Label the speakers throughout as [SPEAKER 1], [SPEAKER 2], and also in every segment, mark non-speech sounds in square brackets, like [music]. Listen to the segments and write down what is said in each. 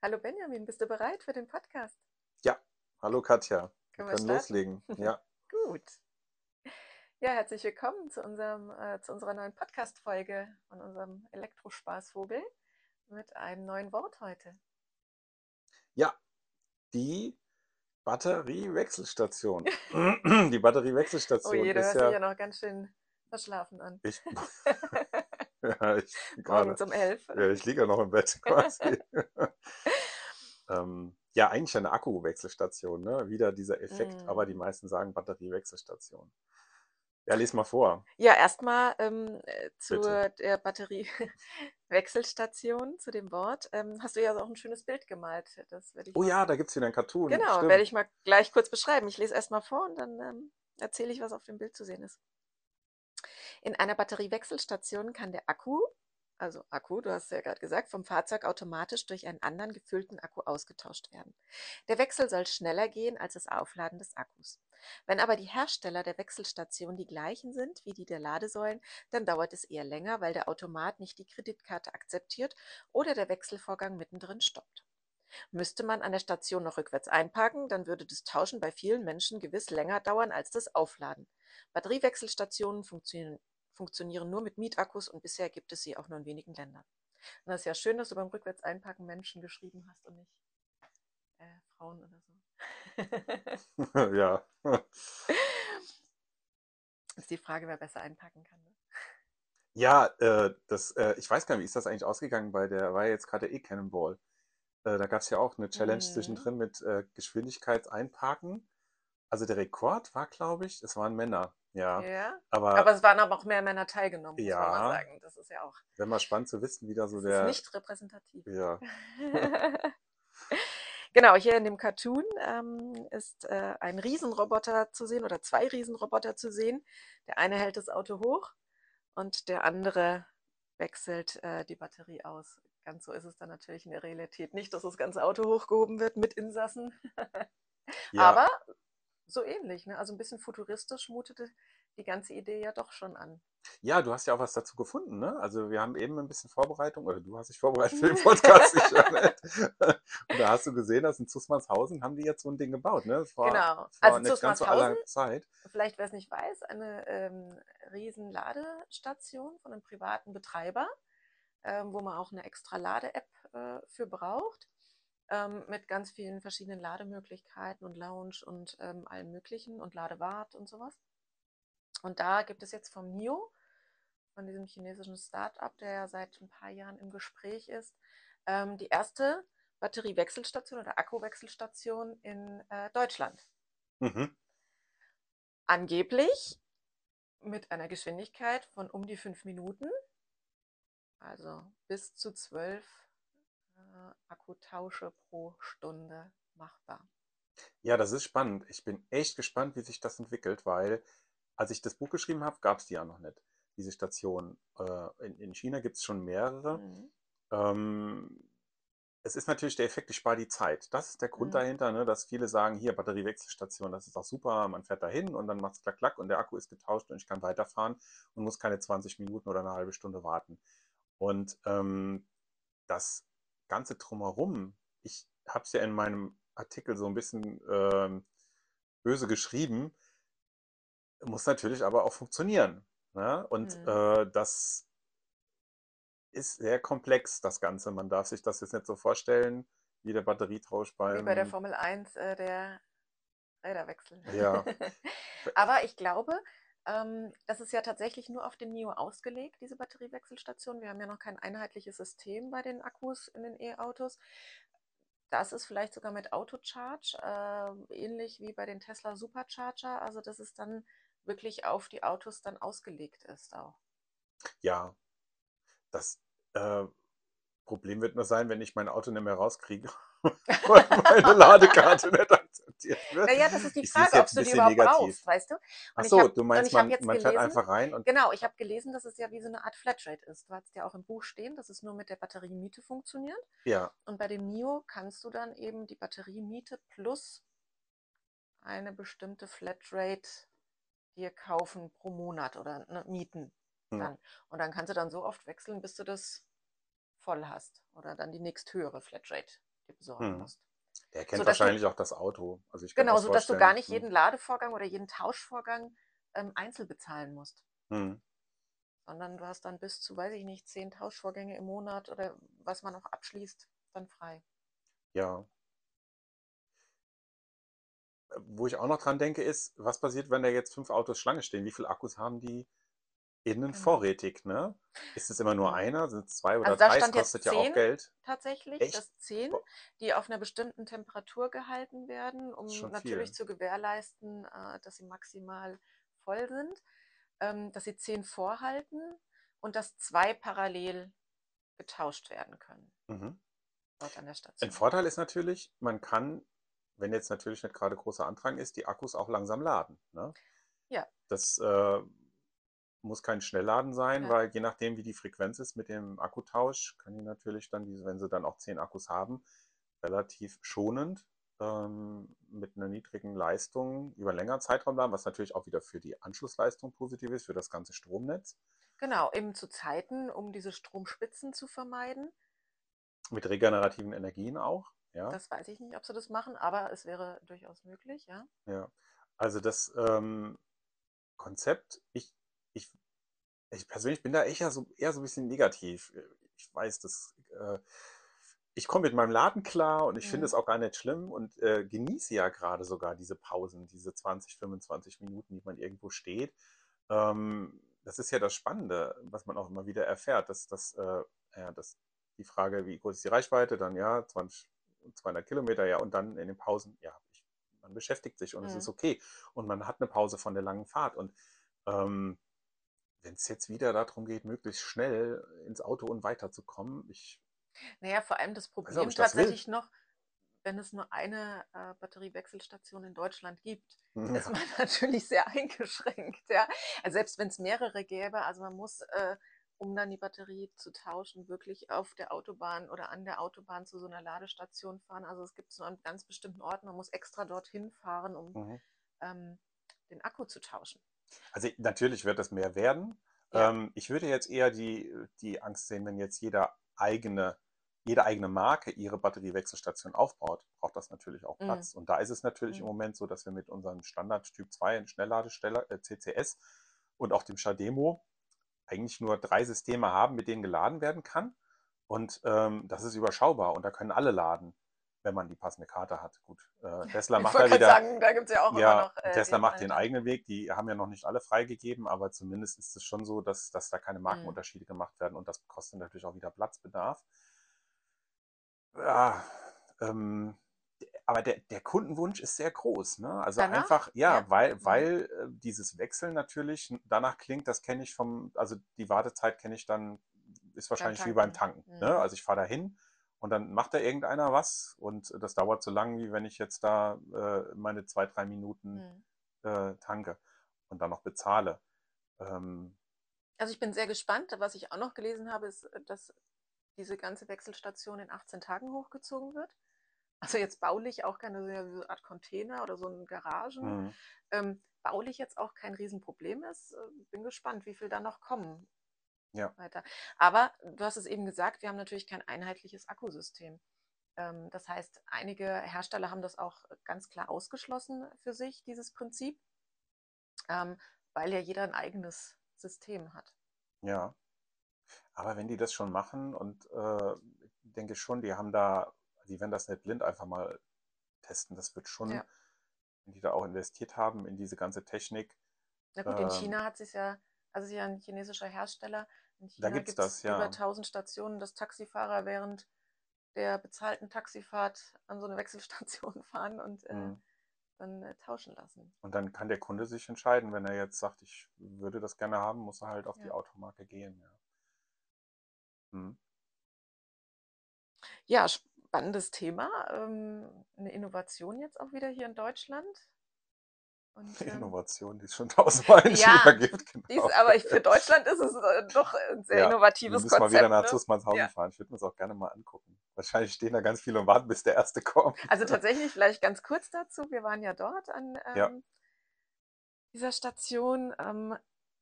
[SPEAKER 1] Hallo Benjamin, bist du bereit für den Podcast?
[SPEAKER 2] Ja, hallo Katja.
[SPEAKER 1] Können
[SPEAKER 2] wir können loslegen. Ja. [laughs]
[SPEAKER 1] Gut. Ja, herzlich willkommen zu, unserem, äh, zu unserer neuen Podcast-Folge von unserem Elektrospaßvogel mit einem neuen Wort heute.
[SPEAKER 2] Ja, die Batteriewechselstation. [clears throat] die Batteriewechselstation.
[SPEAKER 1] Oh je, du
[SPEAKER 2] ist
[SPEAKER 1] hörst
[SPEAKER 2] ja,
[SPEAKER 1] ja noch ganz schön verschlafen an.
[SPEAKER 2] ich, [laughs] [laughs] [laughs] ja, ich, [laughs] gerade,
[SPEAKER 1] um elf.
[SPEAKER 2] ja, ich liege ja noch im Bett [laughs] quasi. ähm, ja, eigentlich eine Akkuwechselstation, ne? Wieder dieser Effekt, aber die
[SPEAKER 1] Mm.
[SPEAKER 2] meisten sagen Batteriewechselstation. Ja, lies mal vor,
[SPEAKER 1] Ja, erstmal ähm, äh, zu
[SPEAKER 2] bitte.
[SPEAKER 1] der Batteriewechselstation, zu dem Wort. Ähm, hast du ja auch ein schönes Bild gemalt. Das werde ich
[SPEAKER 2] Oh ja, da gibt es wieder ein Cartoon,
[SPEAKER 1] Genau, werde ich mal gleich kurz beschreiben. Ich lese erst mal vor und dann ähm, erzähle ich, was auf dem Bild zu sehen ist. In einer Batteriewechselstation kann der Akku, also Akku, du hast es ja gerade gesagt, vom Fahrzeug automatisch durch einen anderen gefüllten Akku ausgetauscht werden. Der Wechsel soll schneller gehen als das Aufladen des Akkus. Wenn aber die Hersteller der Wechselstation die gleichen sind wie die der Ladesäulen, dann dauert es eher länger, weil der Automat nicht die Kreditkarte akzeptiert oder der Wechselvorgang mittendrin stoppt. Müsste man an der Station noch rückwärts einparken, dann würde das Tauschen bei vielen Menschen gewiss länger dauern als das Aufladen. Batteriewechselstationen funktionieren, funktionieren nur mit Mietakkus und bisher gibt es sie auch nur in wenigen Ländern. Und das ist ja schön, dass du beim rückwärts einparken Menschen geschrieben hast und nicht äh, Frauen oder so. [laughs]
[SPEAKER 2] Ja. [laughs]
[SPEAKER 1] ist die Frage, wer besser einpacken kann. Ne?
[SPEAKER 2] Ja, äh, das, äh, ich weiß gar nicht, wie ist das eigentlich ausgegangen bei der, war ja jetzt gerade E-Cannonball. Äh, da gab es ja auch eine Challenge
[SPEAKER 1] Mhm.
[SPEAKER 2] zwischendrin mit äh, Geschwindigkeitseinparken. Also der Rekord war, glaube ich, es waren Männer, ja.
[SPEAKER 1] Ja,
[SPEAKER 2] Aber
[SPEAKER 1] aber es waren aber auch mehr Männer teilgenommen, muss man mal
[SPEAKER 2] ja,
[SPEAKER 1] sagen. Das ist ja auch,
[SPEAKER 2] wäre mal spannend zu wissen, wie da so
[SPEAKER 1] das ist
[SPEAKER 2] der,
[SPEAKER 1] nicht repräsentativ.
[SPEAKER 2] ja, [laughs]
[SPEAKER 1] Genau, hier in dem Cartoon ähm, ist äh, ein Riesenroboter zu sehen oder zwei Riesenroboter zu sehen. Der eine hält das Auto hoch und der andere wechselt äh, die Batterie aus. Ganz so ist es dann natürlich in der Realität nicht, dass das ganze Auto hochgehoben wird mit Insassen. [laughs]
[SPEAKER 2] ja,
[SPEAKER 1] Aber so ähnlich, ne? Also ein bisschen futuristisch mutete die ganze Idee ja doch schon an.
[SPEAKER 2] ja, du hast ja auch was dazu gefunden, ne? Also wir haben eben ein bisschen Vorbereitung, oder du hast dich vorbereitet für den [laughs] Podcast. Und da hast du gesehen, dass in Zussmannshausen haben die jetzt so ein Ding gebaut, ne? Vor,
[SPEAKER 1] Genau.
[SPEAKER 2] vor
[SPEAKER 1] Also
[SPEAKER 2] nicht ganz so aller Zeit.
[SPEAKER 1] vielleicht wer es nicht weiß, eine ähm, riesen Ladestation von einem privaten Betreiber, ähm, wo man auch eine extra Lade-App äh, für braucht, ähm, mit ganz vielen verschiedenen Lademöglichkeiten und Lounge und ähm, allem Möglichen und Ladewart und sowas. Und da gibt es jetzt vom NIO, von diesem chinesischen Start-up, der ja seit ein paar Jahren im Gespräch ist, ähm, die erste Batteriewechselstation oder Akkuwechselstation in äh, Deutschland.
[SPEAKER 2] Mhm.
[SPEAKER 1] Angeblich mit einer Geschwindigkeit von um die fünf Minuten, also bis zu zwölf Akkutausche pro Stunde machbar.
[SPEAKER 2] Ja, das ist spannend. Ich bin echt gespannt, wie sich das entwickelt, weil als ich das Buch geschrieben habe, gab es die ja noch nicht, diese Station. Äh, in, in China gibt es schon mehrere.
[SPEAKER 1] Mhm.
[SPEAKER 2] Ähm, es ist natürlich der Effekt, ich spare die Zeit. Das ist der Grund
[SPEAKER 1] Mhm.
[SPEAKER 2] dahinter, ne, dass viele sagen, hier Batteriewechselstation, das ist auch super, man fährt da hin und dann macht es klack, klack und der Akku ist getauscht und ich kann weiterfahren und muss keine 20 Minuten oder eine halbe Stunde warten. Und ähm, das Ganze drumherum, ich habe es ja in meinem Artikel so ein bisschen ähm, böse geschrieben, muss natürlich aber auch funktionieren. Ne? Und
[SPEAKER 1] Mhm.
[SPEAKER 2] äh, das ist sehr komplex, das Ganze. Man darf sich das jetzt nicht so vorstellen, wie der Batterietausch
[SPEAKER 1] Wie bei der
[SPEAKER 2] beim,
[SPEAKER 1] Formel 1, äh, der Räderwechsel.
[SPEAKER 2] ja, [laughs]
[SPEAKER 1] Aber ich glaube, ähm, das ist ja tatsächlich nur auf den NIO ausgelegt, diese Batteriewechselstation. Wir haben ja noch kein einheitliches System bei den Akkus in den E-Autos. Das ist vielleicht sogar mit Autocharge, äh, ähnlich wie bei den Tesla Supercharger. Also, dass es dann wirklich auf die Autos dann ausgelegt ist auch.
[SPEAKER 2] ja, das äh, Problem wird nur sein, wenn ich mein Auto nicht mehr rauskriege, [laughs] weil meine Ladekarte [laughs] nicht akzeptiert wird.
[SPEAKER 1] Naja, das ist die Frage, ob du die überhaupt
[SPEAKER 2] negativ.
[SPEAKER 1] brauchst, weißt du?
[SPEAKER 2] Ach
[SPEAKER 1] Und ich
[SPEAKER 2] so,
[SPEAKER 1] habe
[SPEAKER 2] du meinst, man,
[SPEAKER 1] jetzt
[SPEAKER 2] man fährt
[SPEAKER 1] gelesen,
[SPEAKER 2] einfach rein und
[SPEAKER 1] genau, ich habe gelesen, dass es ja wie so eine Art Flatrate ist. Du hast ja auch im Buch stehen, dass es nur mit der Batteriemiete funktioniert.
[SPEAKER 2] ja,
[SPEAKER 1] Und bei dem NIO kannst du dann eben die Batteriemiete plus eine bestimmte Flatrate dir kaufen pro Monat oder ne, mieten
[SPEAKER 2] hm,
[SPEAKER 1] dann. Und dann kannst du dann so oft wechseln, bis du das voll hast oder dann die nächsthöhere Flatrate dir besorgen
[SPEAKER 2] Mhm.
[SPEAKER 1] musst.
[SPEAKER 2] Der kennt
[SPEAKER 1] du
[SPEAKER 2] wahrscheinlich auch das Auto. Also ich
[SPEAKER 1] genau,
[SPEAKER 2] das
[SPEAKER 1] sodass du gar nicht
[SPEAKER 2] Mhm.
[SPEAKER 1] jeden Ladevorgang oder jeden Tauschvorgang ähm, einzeln bezahlen musst,
[SPEAKER 2] Mhm.
[SPEAKER 1] sondern du hast dann bis zu, weiß ich nicht, zehn Tauschvorgänge im Monat oder was man noch abschließt, dann frei.
[SPEAKER 2] Ja. Wo ich auch noch dran denke, ist, was passiert, wenn da jetzt fünf Autos Schlange stehen? Wie viele Akkus haben die innen vorrätig, ne? Ist es immer nur einer? Sind es zwei oder
[SPEAKER 1] Also
[SPEAKER 2] drei?
[SPEAKER 1] Jetzt
[SPEAKER 2] kostet ja auch Geld.
[SPEAKER 1] tatsächlich,
[SPEAKER 2] Echt?
[SPEAKER 1] das zehn, die auf einer bestimmten Temperatur gehalten werden,
[SPEAKER 2] das
[SPEAKER 1] um natürlich
[SPEAKER 2] viel.
[SPEAKER 1] zu gewährleisten, äh, dass sie maximal voll sind, ähm, dass sie zehn vorhalten und dass zwei parallel getauscht werden können
[SPEAKER 2] Mhm.
[SPEAKER 1] dort an der
[SPEAKER 2] Ein
[SPEAKER 1] Station.
[SPEAKER 2] Vorteil ist natürlich, man kann, wenn jetzt natürlich nicht gerade großer Andrang ist, die Akkus auch langsam laden. Ne?
[SPEAKER 1] Ja,
[SPEAKER 2] Das äh, muss kein Schnellladen sein,
[SPEAKER 1] ja,
[SPEAKER 2] weil je nachdem, wie die Frequenz ist mit dem Akkutausch, kann die natürlich dann, wenn sie dann auch zehn Akkus haben, relativ schonend ähm, mit einer niedrigen Leistung über einen längeren Zeitraum laden, was natürlich auch wieder für die Anschlussleistung positiv ist, für das ganze Stromnetz.
[SPEAKER 1] genau, eben zu Zeiten, um diese Stromspitzen zu vermeiden.
[SPEAKER 2] Mit regenerativen Energien auch. Ja,
[SPEAKER 1] Das weiß ich nicht, ob sie das machen, aber es wäre durchaus möglich, ja.
[SPEAKER 2] ja. Also das ähm, Konzept, ich, ich, ich persönlich bin da eher so, eher so ein bisschen negativ. Ich weiß, dass äh, ich komme mit meinem Laden klar und ich finde es
[SPEAKER 1] Mhm.
[SPEAKER 2] auch gar nicht schlimm und äh, genieße ja gerade sogar diese Pausen, diese 20, 25 Minuten, die man irgendwo steht. Ähm, das ist ja das Spannende, was man auch immer wieder erfährt, dass, dass, äh, ja, dass die Frage, wie groß ist die Reichweite, dann ja, 20, 200 Kilometer, ja, und dann in den Pausen, ja, ich, man beschäftigt sich und es ist
[SPEAKER 1] Mhm.
[SPEAKER 2] okay. Und man hat eine Pause von der langen Fahrt. Und ähm, wenn es jetzt wieder darum geht, möglichst schnell ins Auto und weiterzukommen, ich
[SPEAKER 1] Naja, vor allem das
[SPEAKER 2] weiß nicht, ob
[SPEAKER 1] Problem
[SPEAKER 2] ich das
[SPEAKER 1] tatsächlich noch, wenn es nur eine äh, Batteriewechselstation in Deutschland gibt, [laughs] ist
[SPEAKER 2] Ja,
[SPEAKER 1] man [laughs] natürlich sehr eingeschränkt, ja. Also selbst wenn es mehrere gäbe, also man muss, äh, um dann die Batterie zu tauschen, wirklich auf der Autobahn oder an der Autobahn zu so einer Ladestation fahren. Also es gibt es nur an ganz bestimmten Orten, man muss extra dorthin fahren, um
[SPEAKER 2] mhm.
[SPEAKER 1] ähm, den Akku zu tauschen.
[SPEAKER 2] Also natürlich wird das mehr werden.
[SPEAKER 1] Ja,
[SPEAKER 2] Ähm, ich würde jetzt eher die, die Angst sehen, wenn jetzt jeder eigene, jede eigene Marke ihre Batteriewechselstation aufbaut, braucht das natürlich auch
[SPEAKER 1] mm,
[SPEAKER 2] Platz. Und da ist es natürlich im
[SPEAKER 1] mm,
[SPEAKER 2] Moment so, dass wir mit unserem Standard Typ 2 Schnellladesteller äh, CCS und auch dem Shademo eigentlich nur drei Systeme haben, mit denen geladen werden kann. Und ähm, das ist überschaubar und da können alle laden, wenn man die passende Karte hat. Gut, äh, [laughs] Tesla macht da wieder,
[SPEAKER 1] sagen, da gibt es ja auch immer
[SPEAKER 2] ja,
[SPEAKER 1] noch äh,
[SPEAKER 2] Tesla
[SPEAKER 1] den
[SPEAKER 2] macht den eigenen Weg. Die haben ja noch nicht alle freigegeben, aber zumindest ist es schon so, dass, dass da keine
[SPEAKER 1] Mm,
[SPEAKER 2] Markenunterschiede gemacht werden und das kostet natürlich auch wieder Platzbedarf. Ja, ähm, aber der, der Kundenwunsch ist sehr groß, ne? Also
[SPEAKER 1] Danach?
[SPEAKER 2] einfach, ja,
[SPEAKER 1] Ja.
[SPEAKER 2] weil,
[SPEAKER 1] Mhm.
[SPEAKER 2] weil äh, dieses Wechseln natürlich danach klingt, das kenne ich vom, also die Wartezeit kenne ich dann, ist wahrscheinlich wie beim Tanken. Ne?
[SPEAKER 1] Mhm.
[SPEAKER 2] Also ich fahre da hin und dann macht da irgendeiner was und das dauert so lang, wie wenn ich jetzt da äh, meine zwei, drei Minuten
[SPEAKER 1] Mhm.
[SPEAKER 2] äh, tanke und dann noch bezahle. Ähm,
[SPEAKER 1] Also ich bin sehr gespannt. Was ich auch noch gelesen habe, ist, äh, dass diese ganze Wechselstation in 18 Tagen hochgezogen wird. Also jetzt baulich auch keine so Art Container oder so ein Garagen.
[SPEAKER 2] mhm.
[SPEAKER 1] Ähm, baulich jetzt auch kein Riesenproblem ist. Äh, Bin gespannt, wie viel da noch kommen
[SPEAKER 2] Ja,
[SPEAKER 1] weiter. Aber du hast es eben gesagt, wir haben natürlich kein einheitliches Akkusystem. Ähm, das heißt, einige Hersteller haben das auch ganz klar ausgeschlossen für sich, dieses Prinzip, ähm, weil ja jeder ein eigenes System hat.
[SPEAKER 2] ja. Aber wenn die das schon machen und äh, ich denke schon, die haben da, die werden das nicht blind einfach mal testen. Das wird schon,
[SPEAKER 1] Ja.
[SPEAKER 2] wenn die da auch investiert haben in diese ganze Technik,
[SPEAKER 1] Na gut, in
[SPEAKER 2] ähm,
[SPEAKER 1] China hat sich ja, also es ist ja ein chinesischer Hersteller. In
[SPEAKER 2] da
[SPEAKER 1] China
[SPEAKER 2] gibt's
[SPEAKER 1] gibt es
[SPEAKER 2] das,
[SPEAKER 1] über
[SPEAKER 2] ja.
[SPEAKER 1] 1000 Stationen, dass Taxifahrer während der bezahlten Taxifahrt an so eine Wechselstation [laughs] fahren und äh,
[SPEAKER 2] Mhm.
[SPEAKER 1] dann äh, tauschen lassen.
[SPEAKER 2] Und dann kann der Kunde sich entscheiden, wenn er jetzt sagt, ich würde das gerne haben, muss er halt auf die
[SPEAKER 1] Ja.
[SPEAKER 2] Automarke gehen. Ja. Mhm.
[SPEAKER 1] Ja, spannendes Thema. Ähm, eine Innovation jetzt auch wieder hier in Deutschland. Und, [laughs] ähm,
[SPEAKER 2] Innovation, die es schon tausendmal in [laughs] China
[SPEAKER 1] ja,
[SPEAKER 2] gibt,
[SPEAKER 1] dies,
[SPEAKER 2] genau.
[SPEAKER 1] aber ich, für [laughs] Deutschland ist es äh, doch ein sehr
[SPEAKER 2] Ja, wir
[SPEAKER 1] innovatives
[SPEAKER 2] müssen mal wieder
[SPEAKER 1] Konzept.
[SPEAKER 2] nach
[SPEAKER 1] Ne?
[SPEAKER 2] Zussmannshausen
[SPEAKER 1] Ja.
[SPEAKER 2] fahren. Ich würde mir das auch gerne mal angucken. Wahrscheinlich stehen da ganz viele und warten, bis der erste kommt.
[SPEAKER 1] Also tatsächlich vielleicht ganz kurz dazu. Wir waren ja dort an
[SPEAKER 2] Ja,
[SPEAKER 1] ähm, dieser Station. Ähm,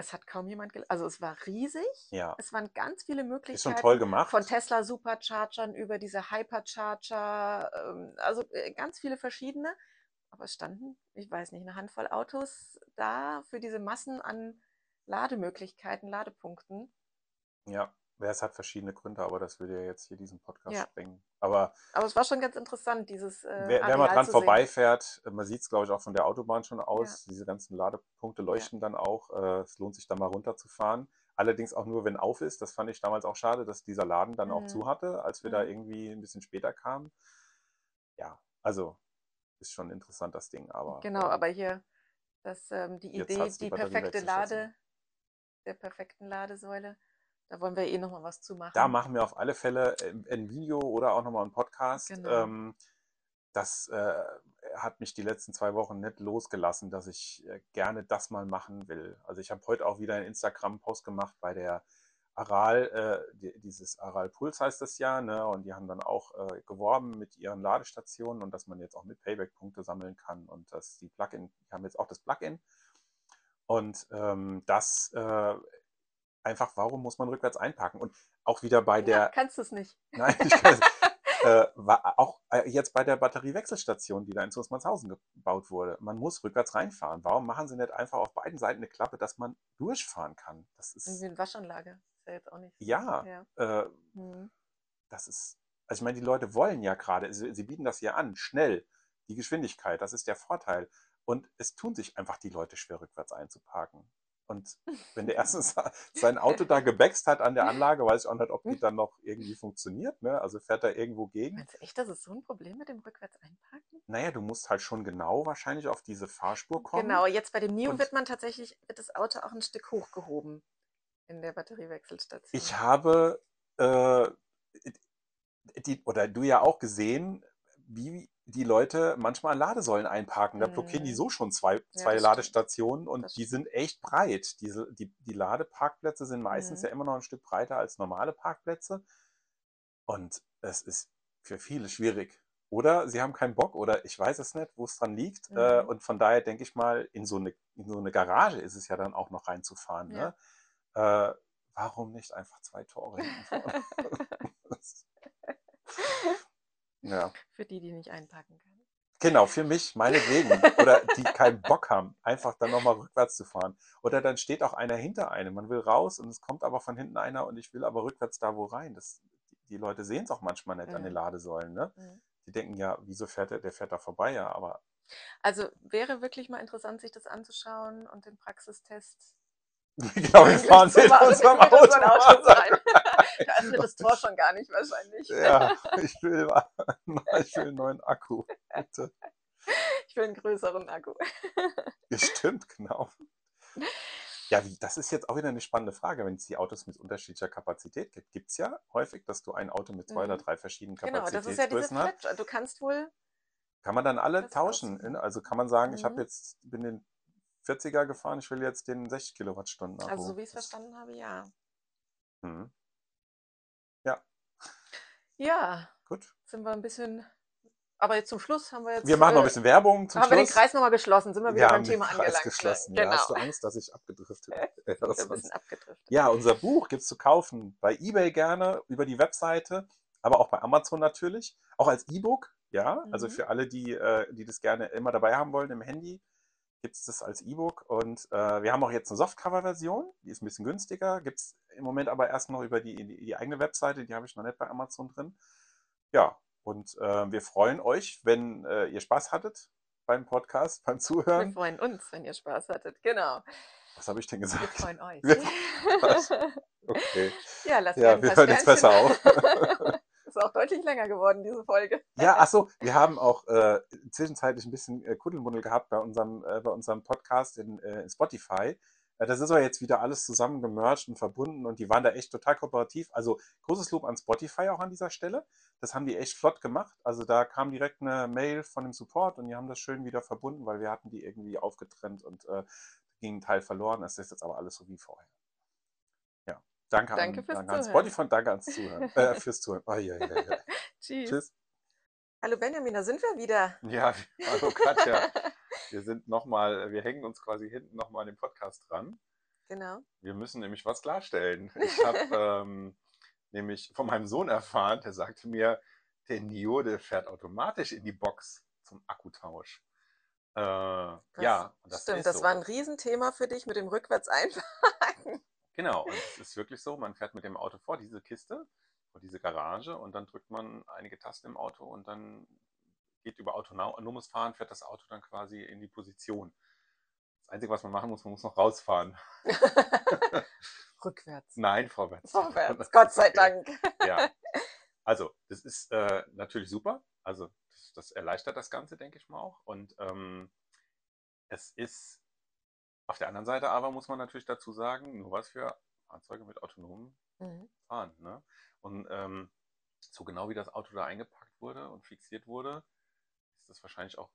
[SPEAKER 1] es hat kaum jemand, also es war riesig.
[SPEAKER 2] Ja.
[SPEAKER 1] Es waren ganz viele
[SPEAKER 2] Ist schon
[SPEAKER 1] Möglichkeiten.
[SPEAKER 2] toll gemacht.
[SPEAKER 1] Von Tesla Superchargern über diese Hypercharger, ähm, also äh, ganz viele verschiedene. Aber es standen, ich weiß nicht, eine Handvoll Autos da für diese Massen an Lademöglichkeiten, Ladepunkten.
[SPEAKER 2] Ja, ja, es hat verschiedene Gründe, aber das würde ja jetzt hier diesen Podcast
[SPEAKER 1] Ja.
[SPEAKER 2] sprengen. Aber
[SPEAKER 1] Aber es war schon ganz interessant, dieses äh,
[SPEAKER 2] wer, wer mal dran vorbeifährt, äh, man sieht es, glaube ich, auch von der Autobahn schon aus. Diese ganzen Ladepunkte leuchten dann auch. Äh, Es lohnt sich da mal runterzufahren. Allerdings auch nur, wenn auf ist. Das fand ich damals auch schade, dass dieser Laden dann auch
[SPEAKER 1] Mhm.
[SPEAKER 2] zu hatte, als wir da
[SPEAKER 1] Mhm.
[SPEAKER 2] irgendwie ein bisschen später kamen. Ja, also ist schon interessant, das Ding. Aber
[SPEAKER 1] Genau,
[SPEAKER 2] ähm,
[SPEAKER 1] aber hier das, ähm, die Idee,
[SPEAKER 2] die
[SPEAKER 1] die perfekte. Lade, der perfekten Ladesäule, da wollen wir eh nochmal was zu machen.
[SPEAKER 2] Da machen wir auf alle Fälle äh, ein Video oder auch nochmal einen Podcast.
[SPEAKER 1] Genau.
[SPEAKER 2] Ähm, das äh, hat mich die letzten zwei Wochen nicht losgelassen, dass ich äh, gerne das mal machen will. Also ich habe heute auch wieder einen Instagram-Post gemacht bei der Aral, äh, die, dieses Aral Puls heißt das ja, ne? Und die haben dann auch äh, geworben mit ihren Ladestationen und dass man jetzt auch mit Payback-Punkte sammeln kann und dass die Plugin, die haben jetzt auch das Plugin. Und ähm, das äh, einfach, warum muss man rückwärts einparken? Und auch wieder bei
[SPEAKER 1] ja,
[SPEAKER 2] der,
[SPEAKER 1] kannst du es nicht. [laughs]
[SPEAKER 2] nein, ich kann es, äh, war auch äh, jetzt bei der Batteriewechselstation, die da in Zunsmannshausen gebaut wurde. Man muss rückwärts reinfahren. Warum machen sie nicht einfach auf beiden Seiten eine Klappe, dass man durchfahren kann? Das ist,
[SPEAKER 1] Irgendwie eine Waschanlage. Ja jetzt auch nicht.
[SPEAKER 2] ja,
[SPEAKER 1] ja.
[SPEAKER 2] äh,
[SPEAKER 1] Mhm.
[SPEAKER 2] das ist, also ich meine, die Leute wollen ja gerade, sie, sie bieten das hier an, schnell, die Geschwindigkeit, das ist der Vorteil. Und es tun sich einfach die Leute schwer, rückwärts einzuparken. Und wenn der erste sa- sein Auto da gebext hat an der Anlage, weiß ich auch nicht, ob die dann noch irgendwie funktioniert. Ne? Also fährt er irgendwo gegen.
[SPEAKER 1] Meinst du echt, das ist so ein Problem mit dem rückwärts einparken?
[SPEAKER 2] Naja, du musst halt schon genau wahrscheinlich auf diese Fahrspur kommen.
[SPEAKER 1] Genau, jetzt bei dem Neo wird man tatsächlich, wird das Auto auch ein Stück hochgehoben in der Batteriewechselstation.
[SPEAKER 2] Ich habe äh, die, oder du ja auch gesehen, wie die Leute manchmal an Ladesäulen einparken. Da blockieren die
[SPEAKER 1] Mhm.
[SPEAKER 2] so schon zwei,
[SPEAKER 1] Ja,
[SPEAKER 2] zwei
[SPEAKER 1] stimmt.
[SPEAKER 2] Ladestationen und
[SPEAKER 1] Das
[SPEAKER 2] die
[SPEAKER 1] stimmt.
[SPEAKER 2] sind echt breit. Diese, die, die Ladeparkplätze sind meistens
[SPEAKER 1] Mhm.
[SPEAKER 2] ja immer noch ein Stück breiter als normale Parkplätze. Und es ist für viele schwierig. Oder sie haben keinen Bock oder ich weiß es nicht, wo es dran liegt. Äh,
[SPEAKER 1] Mhm.
[SPEAKER 2] und von daher denke ich mal, in so, eine, in so eine Garage ist es ja dann auch noch reinzufahren.
[SPEAKER 1] Ja.
[SPEAKER 2] Ne? Äh, warum nicht einfach zwei Tore [laughs] ja,
[SPEAKER 1] Für die, die nicht einparken können.
[SPEAKER 2] genau, für mich, meinetwegen. Oder die keinen Bock haben, einfach dann nochmal rückwärts zu fahren. Oder dann steht auch einer hinter einem. Man will raus und es kommt aber von hinten einer und ich will aber rückwärts da wo rein. Das, die, Leute sehen es auch manchmal nicht an den
[SPEAKER 1] Mhm.
[SPEAKER 2] Ladesäulen. Ne?
[SPEAKER 1] Mhm.
[SPEAKER 2] Die denken ja, wieso fährt der, der fährt da vorbei, ja, aber
[SPEAKER 1] Also wäre wirklich mal interessant, sich das anzuschauen und den Praxistest.
[SPEAKER 2] Genau, wir fahren mit
[SPEAKER 1] machen,
[SPEAKER 2] unserem [laughs] Auto.
[SPEAKER 1] Auto sein. da öffnet das Tor schon gar nicht wahrscheinlich.
[SPEAKER 2] Ja, ich will, ich will einen neuen Akku. Bitte.
[SPEAKER 1] Ich will einen größeren Akku.
[SPEAKER 2] Ja, stimmt, genau. Ja, wie, das ist jetzt auch wieder eine spannende Frage, wenn es die Autos mit unterschiedlicher Kapazität gibt. Gibt es ja häufig, dass du ein Auto mit zwei oder
[SPEAKER 1] Mhm.
[SPEAKER 2] drei verschiedenen
[SPEAKER 1] Genau, das ist ja diese
[SPEAKER 2] hast.
[SPEAKER 1] Flat. Du kannst wohl.
[SPEAKER 2] Kann man dann alle tauschen? in- Also kann man sagen, ich habe
[SPEAKER 1] Mhm.
[SPEAKER 2] jetzt, bin den 40er gefahren, ich will jetzt den 60 Kilowattstunden Akku.
[SPEAKER 1] Also so wie ich es verstanden habe, ja.
[SPEAKER 2] Mhm.
[SPEAKER 1] Ja,
[SPEAKER 2] Gut.
[SPEAKER 1] sind wir ein bisschen. Aber jetzt zum Schluss haben wir jetzt.
[SPEAKER 2] Wir machen noch ein
[SPEAKER 1] äh,
[SPEAKER 2] bisschen Werbung zum
[SPEAKER 1] haben wir den
[SPEAKER 2] Schluss.
[SPEAKER 1] Kreis nochmal geschlossen, sind wir wieder
[SPEAKER 2] Wir
[SPEAKER 1] beim
[SPEAKER 2] haben den
[SPEAKER 1] Thema
[SPEAKER 2] Kreis
[SPEAKER 1] angelangt.
[SPEAKER 2] geschlossen. Ja,
[SPEAKER 1] Genau.
[SPEAKER 2] hast du Angst, dass ich abgedriftet [laughs]
[SPEAKER 1] ein bisschen abgedriftet.
[SPEAKER 2] Ja, unser Buch gibt's zu kaufen bei eBay gerne, über die Webseite, aber auch bei Amazon natürlich. Auch als E-Book, ja. Also
[SPEAKER 1] Mhm.
[SPEAKER 2] für alle, die, äh, die das gerne immer dabei haben wollen im Handy, gibt's das als E-Book. Und äh, wir haben auch jetzt eine Softcover-Version, die ist ein bisschen günstiger. Gibt's im Moment aber erst noch über die, die, die eigene Webseite, die habe ich noch nicht bei Amazon drin. Ja, und äh, wir freuen euch, wenn äh, ihr Spaß hattet beim Podcast, beim
[SPEAKER 1] Wir
[SPEAKER 2] Zuhören.
[SPEAKER 1] freuen uns, wenn ihr Spaß hattet. Genau.
[SPEAKER 2] Was habe ich denn
[SPEAKER 1] Wir
[SPEAKER 2] gesagt?
[SPEAKER 1] freuen [laughs] euch.
[SPEAKER 2] Wir? Okay.
[SPEAKER 1] ja, lasst
[SPEAKER 2] Ja, wir hören jetzt besser auf. [laughs]
[SPEAKER 1] Ist auch deutlich länger geworden, diese Folge.
[SPEAKER 2] Ja, achso, wir haben auch äh, zwischenzeitlich ein bisschen äh, Kuddelmuddel gehabt bei unserem, äh, bei unserem Podcast in, äh, in Spotify. Äh, das ist aber jetzt wieder alles zusammen gemerged und verbunden und die waren da echt total kooperativ. Also großes Lob an Spotify auch an dieser Stelle. Das haben die echt flott gemacht. Also da kam direkt eine Mail von dem Support und die haben das schön wieder verbunden, weil wir hatten die irgendwie aufgetrennt und äh, ging ein Teil verloren. Es ist jetzt aber alles so wie vorher. Danke,
[SPEAKER 1] Danke
[SPEAKER 2] an,
[SPEAKER 1] fürs
[SPEAKER 2] danke an
[SPEAKER 1] Zuhören.
[SPEAKER 2] Spotify danke ans Zuhören. Äh, [laughs] fürs Zuhören. Oh, ja, ja, ja.
[SPEAKER 1] Tschüss.
[SPEAKER 2] Tschüss.
[SPEAKER 1] Hallo Benjamin, da sind wir wieder.
[SPEAKER 2] Ja, hallo Katja. [laughs] Wir sind nochmal, wir hängen uns quasi hinten nochmal an den Podcast dran.
[SPEAKER 1] Genau.
[SPEAKER 2] Wir müssen nämlich was klarstellen. Ich habe [laughs] ähm, nämlich von meinem Sohn erfahren, der sagte mir, der Nio, der fährt automatisch in die Box zum Akkutausch. Äh,
[SPEAKER 1] Das
[SPEAKER 2] ja, das
[SPEAKER 1] stimmt,
[SPEAKER 2] ist
[SPEAKER 1] das
[SPEAKER 2] so.
[SPEAKER 1] war ein Riesenthema für dich mit dem rückwärts einparken.
[SPEAKER 2] Genau, und es ist wirklich so, man fährt mit dem Auto vor diese Kiste, vor diese Garage und dann drückt man einige Tasten im Auto und dann geht über autonomes Fahren, fährt das Auto dann quasi in die Position. Das Einzige, was man machen muss, man muss noch rausfahren. [laughs]
[SPEAKER 1] Rückwärts.
[SPEAKER 2] Nein, vorwärts.
[SPEAKER 1] Vorwärts, Gott sei. [laughs] Dank.
[SPEAKER 2] Ja, also das ist äh, natürlich super. Also das, das erleichtert das Ganze, denke ich mal auch. Und ähm, es ist auf der anderen Seite aber, muss man natürlich dazu sagen, nur was für Fahrzeuge mit autonomem
[SPEAKER 1] Mhm.
[SPEAKER 2] Fahren. Ne? Und ähm, so genau wie das Auto da eingepackt wurde und fixiert wurde, ist das wahrscheinlich auch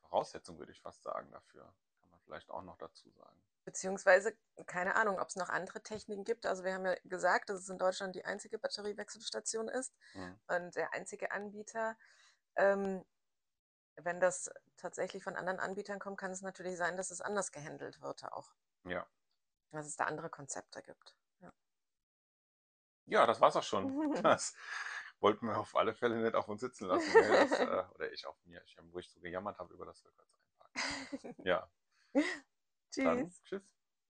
[SPEAKER 2] Voraussetzung, würde ich fast sagen, dafür. Kann man vielleicht auch noch dazu sagen.
[SPEAKER 1] Beziehungsweise, keine Ahnung, ob es noch andere Techniken gibt. Also wir haben ja gesagt, dass es in Deutschland die einzige Batteriewechselstation ist
[SPEAKER 2] Mhm.
[SPEAKER 1] und der einzige Anbieter. Ähm, wenn das tatsächlich von anderen Anbietern kommt, kann es natürlich sein, dass es anders gehandelt wird auch.
[SPEAKER 2] Ja.
[SPEAKER 1] Dass es da andere Konzepte gibt. Ja.
[SPEAKER 2] Ja, das war's auch schon. [laughs] Das wollten wir auf alle Fälle nicht auf uns sitzen lassen. Ne? Das, [laughs] äh, oder ich auf mir, ich, wo ich so gejammert habe über das Rückwärts einparken. Ja, [laughs] dann
[SPEAKER 1] Tschüss.
[SPEAKER 2] tschüss.